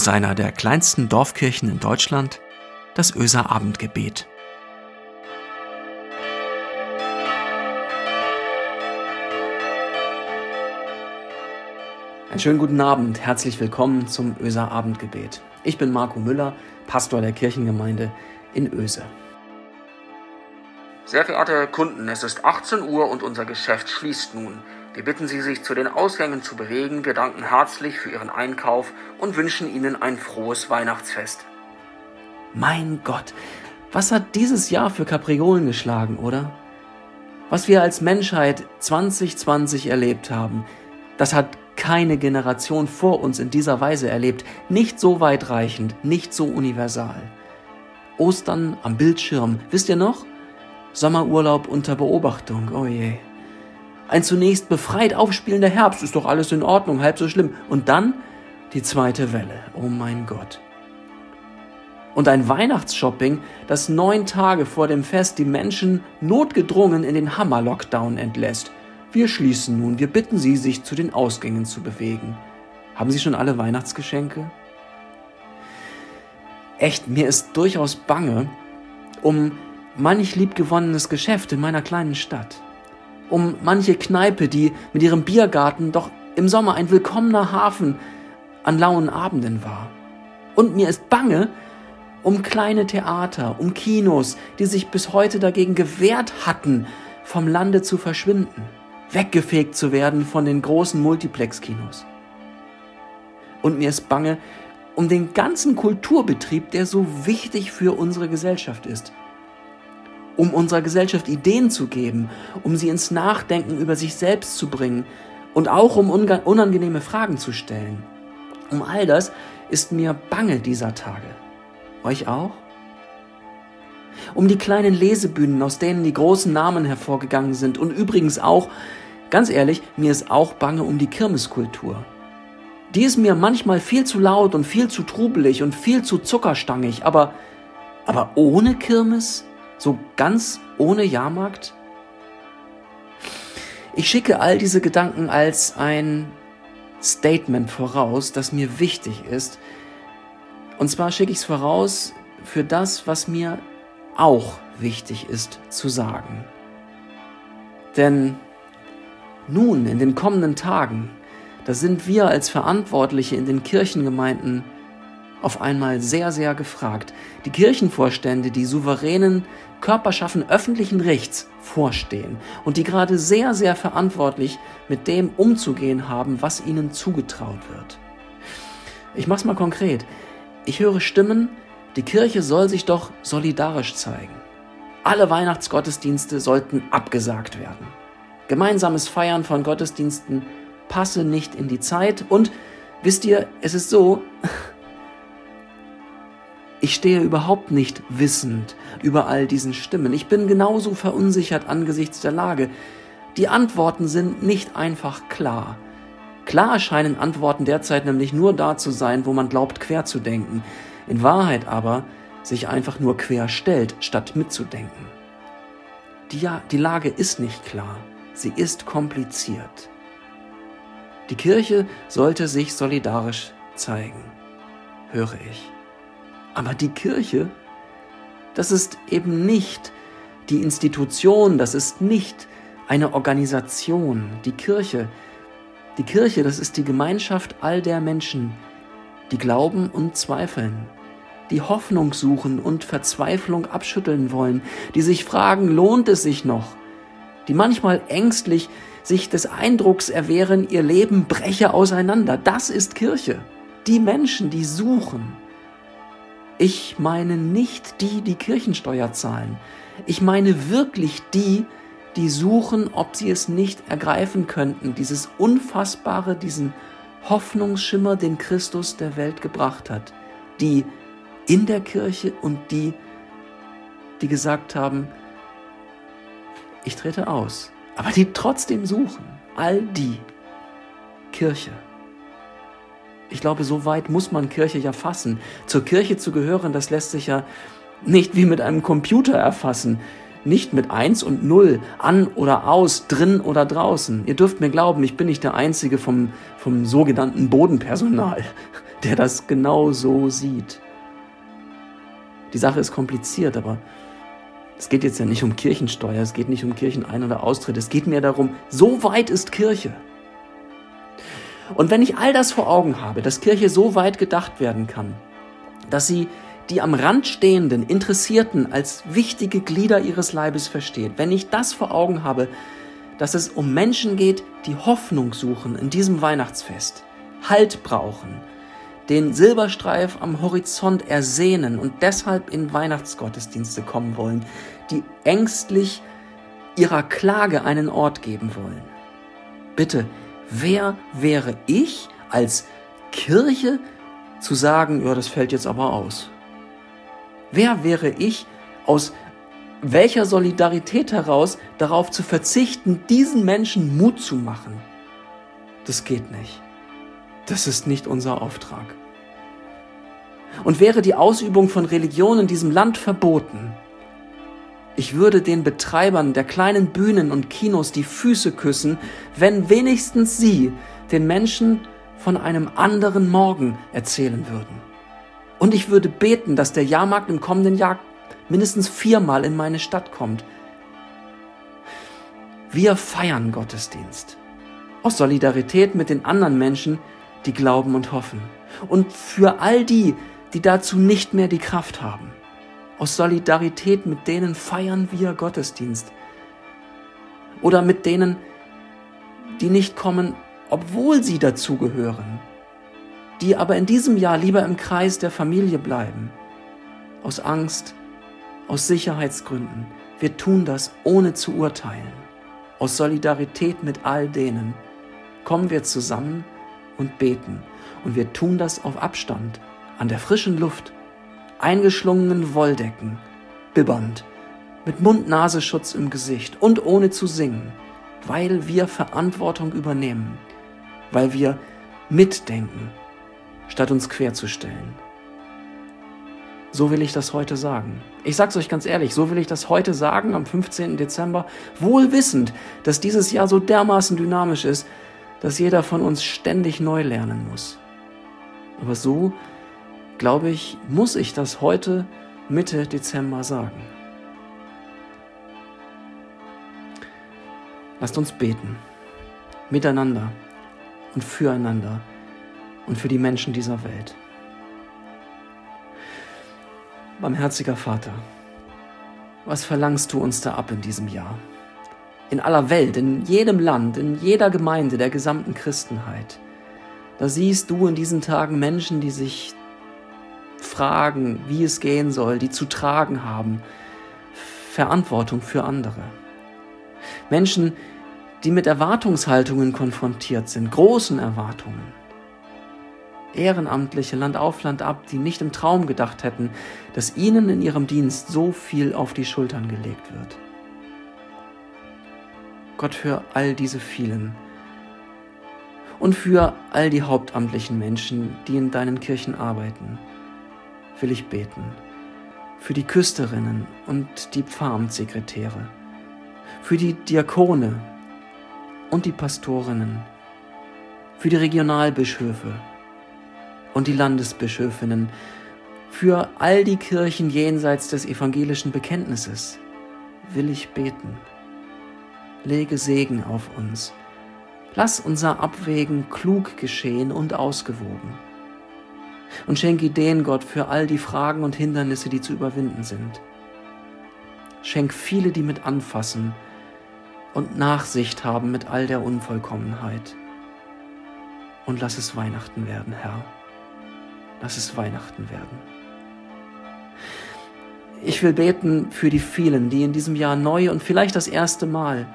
aus einer der kleinsten Dorfkirchen in Deutschland, das Öser Abendgebet. Einen schönen guten Abend, herzlich willkommen zum Öser Abendgebet. Ich bin Marco Müller, Pastor der Kirchengemeinde in Öse. Sehr verehrte Kunden, es ist 18 Uhr und unser Geschäft schließt nun. Wir bitten Sie, sich zu den Ausgängen zu bewegen. Wir danken herzlich für Ihren Einkauf und wünschen Ihnen ein frohes Weihnachtsfest. Mein Gott, was hat dieses Jahr für Kapriolen geschlagen, oder? Was wir als Menschheit 2020 erlebt haben, das hat keine Generation vor uns in dieser Weise erlebt. Nicht so weitreichend, nicht so universal. Ostern am Bildschirm, wisst ihr noch? Sommerurlaub unter Beobachtung, oh je. Ein zunächst befreit aufspielender Herbst, ist doch alles in Ordnung, halb so schlimm. Und dann die zweite Welle, oh mein Gott. Und ein Weihnachtsshopping, das neun Tage vor dem Fest die Menschen notgedrungen in den Hammer-Lockdown entlässt. Wir schließen nun, wir bitten Sie, sich zu den Ausgängen zu bewegen. Haben Sie schon alle Weihnachtsgeschenke? Echt, mir ist durchaus bange um manch liebgewonnenes Geschäft in meiner kleinen Stadt, um manche Kneipe, die mit ihrem Biergarten doch im Sommer ein willkommener Hafen an lauen Abenden war. Und mir ist bange um kleine Theater, um Kinos, die sich bis heute dagegen gewehrt hatten, vom Lande zu verschwinden, weggefegt zu werden von den großen Multiplex-Kinos. Und mir ist bange um den ganzen Kulturbetrieb, der so wichtig für unsere Gesellschaft ist um unserer Gesellschaft Ideen zu geben, um sie ins Nachdenken über sich selbst zu bringen und auch um unangenehme Fragen zu stellen. Um all das ist mir bange dieser Tage. Euch auch? Um die kleinen Lesebühnen, aus denen die großen Namen hervorgegangen sind und übrigens auch, ganz ehrlich, mir ist auch bange um die Kirmeskultur. Die ist mir manchmal viel zu laut und viel zu trubelig und viel zu zuckerstangig, aber, aber ohne Kirmes so ganz ohne Jahrmarkt? Ich schicke all diese Gedanken als ein Statement voraus, das mir wichtig ist. Und zwar schicke ich es voraus für das, was mir auch wichtig ist zu sagen. Denn nun, in den kommenden Tagen, da sind wir als Verantwortliche in den Kirchengemeinden auf einmal sehr, sehr gefragt. Die Kirchenvorstände, die souveränen Körperschaften öffentlichen Rechts vorstehen und die gerade sehr, sehr verantwortlich mit dem umzugehen haben, was ihnen zugetraut wird. Ich mach's mal konkret. Ich höre Stimmen, die Kirche soll sich doch solidarisch zeigen. Alle Weihnachtsgottesdienste sollten abgesagt werden. Gemeinsames Feiern von Gottesdiensten passe nicht in die Zeit und wisst ihr, es ist so, ich stehe überhaupt nicht wissend über all diesen Stimmen. Ich bin genauso verunsichert angesichts der Lage. Die Antworten sind nicht einfach klar. Klar scheinen Antworten derzeit nämlich nur da zu sein, wo man glaubt, quer zu denken. In Wahrheit aber sich einfach nur quer stellt, statt mitzudenken. Die, die Lage ist nicht klar. Sie ist kompliziert. Die Kirche sollte sich solidarisch zeigen, höre ich. Aber die Kirche, das ist eben nicht die Institution, das ist nicht eine Organisation. Die Kirche, die Kirche, das ist die Gemeinschaft all der Menschen, die glauben und zweifeln, die Hoffnung suchen und Verzweiflung abschütteln wollen, die sich fragen, lohnt es sich noch, die manchmal ängstlich sich des Eindrucks erwehren, ihr Leben breche auseinander. Das ist Kirche. Die Menschen, die suchen, ich meine nicht die, die Kirchensteuer zahlen. Ich meine wirklich die, die suchen, ob sie es nicht ergreifen könnten, dieses Unfassbare, diesen Hoffnungsschimmer, den Christus der Welt gebracht hat. Die in der Kirche und die, die gesagt haben, ich trete aus, aber die trotzdem suchen. All die Kirche. Ich glaube, so weit muss man Kirche ja fassen. Zur Kirche zu gehören, das lässt sich ja nicht wie mit einem Computer erfassen. Nicht mit eins und null, an oder aus, drin oder draußen. Ihr dürft mir glauben, ich bin nicht der Einzige vom, vom sogenannten Bodenpersonal. der das genau so sieht. Die Sache ist kompliziert, aber es geht jetzt ja nicht um Kirchensteuer, es geht nicht um Kirchenein- oder Austritt, es geht mir darum, so weit ist Kirche. Und wenn ich all das vor Augen habe, dass Kirche so weit gedacht werden kann, dass sie die am Rand stehenden Interessierten als wichtige Glieder ihres Leibes versteht, wenn ich das vor Augen habe, dass es um Menschen geht, die Hoffnung suchen in diesem Weihnachtsfest, Halt brauchen, den Silberstreif am Horizont ersehnen und deshalb in Weihnachtsgottesdienste kommen wollen, die ängstlich ihrer Klage einen Ort geben wollen. Bitte, wer wäre ich als Kirche zu sagen, ja, das fällt jetzt aber aus? Wer wäre ich, aus welcher Solidarität heraus darauf zu verzichten, diesen Menschen Mut zu machen? Das geht nicht. Das ist nicht unser Auftrag. Und wäre die Ausübung von Religion in diesem Land verboten, ich würde den Betreibern der kleinen Bühnen und Kinos die Füße küssen, wenn wenigstens sie den Menschen von einem anderen Morgen erzählen würden. Und ich würde beten, dass der Jahrmarkt im kommenden Jahr mindestens viermal in meine Stadt kommt. Wir feiern Gottesdienst. Aus Solidarität mit den anderen Menschen, die glauben und hoffen. Und für all die, die dazu nicht mehr die Kraft haben. Aus Solidarität mit denen feiern wir Gottesdienst. Oder mit denen, die nicht kommen, obwohl sie dazugehören die aber in diesem Jahr lieber im Kreis der Familie bleiben. Aus Angst, aus Sicherheitsgründen. Wir tun das ohne zu urteilen. Aus Solidarität mit all denen kommen wir zusammen und beten. Und wir tun das auf Abstand, an der frischen Luft, eingeschlungenen Wolldecken, bibbernd, mit Mund-Nasenschutz im Gesicht und ohne zu singen, weil wir Verantwortung übernehmen, weil wir mitdenken statt uns querzustellen. So will ich das heute sagen. Ich sag's euch ganz ehrlich, so will ich das heute sagen am 15. Dezember, wohl wissend, dass dieses Jahr so dermaßen dynamisch ist, dass jeder von uns ständig neu lernen muss. Aber so, glaube ich, muss ich das heute Mitte Dezember sagen. Lasst uns beten, miteinander und füreinander und für die Menschen dieser Welt. Barmherziger Vater, was verlangst du uns da ab in diesem Jahr? In aller Welt, in jedem Land, in jeder Gemeinde der gesamten Christenheit. Da siehst du in diesen Tagen Menschen, die sich fragen, wie es gehen soll, die zu tragen haben, Verantwortung für andere. Menschen, die mit Erwartungshaltungen konfrontiert sind, großen Erwartungen. Ehrenamtliche Land auf Land ab, die nicht im Traum gedacht hätten, dass ihnen in ihrem Dienst so viel auf die Schultern gelegt wird. Gott für all diese vielen und für all die hauptamtlichen Menschen, die in deinen Kirchen arbeiten, will ich beten. Für die Küsterinnen und die Pfarramtssekretäre, für die Diakone und die Pastorinnen, für die Regionalbischöfe, und die Landesbischöfinnen, für all die Kirchen jenseits des evangelischen Bekenntnisses will ich beten. Lege Segen auf uns. Lass unser Abwägen klug geschehen und ausgewogen. Und schenke Ideen, Gott, für all die Fragen und Hindernisse, die zu überwinden sind. Schenk viele, die mit anfassen und Nachsicht haben mit all der Unvollkommenheit. Und lass es Weihnachten werden, Herr. Lass es Weihnachten werden. Ich will beten für die vielen, die in diesem Jahr neu und vielleicht das erste Mal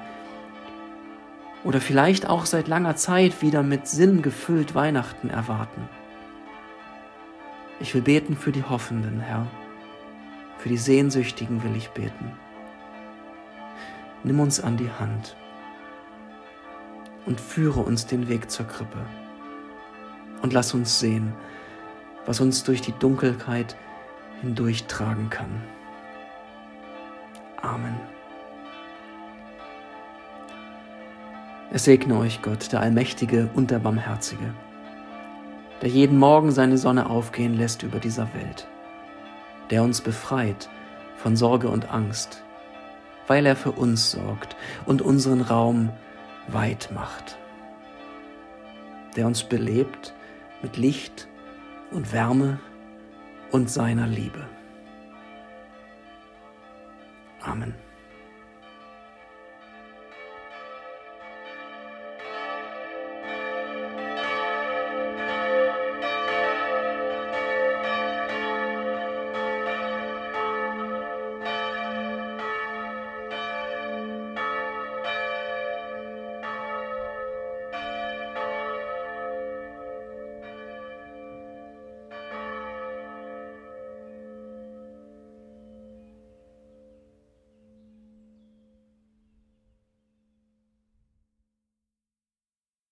oder vielleicht auch seit langer Zeit wieder mit Sinn gefüllt Weihnachten erwarten. Ich will beten für die Hoffenden, Herr. Für die Sehnsüchtigen will ich beten. Nimm uns an die Hand und führe uns den Weg zur Krippe. Und lass uns sehen, was uns durch die Dunkelheit hindurchtragen kann. Amen. Es segne euch Gott, der Allmächtige und der Barmherzige, der jeden Morgen seine Sonne aufgehen lässt über dieser Welt, der uns befreit von Sorge und Angst, weil er für uns sorgt und unseren Raum weit macht, der uns belebt mit Licht und Wärme und seiner Liebe. Amen.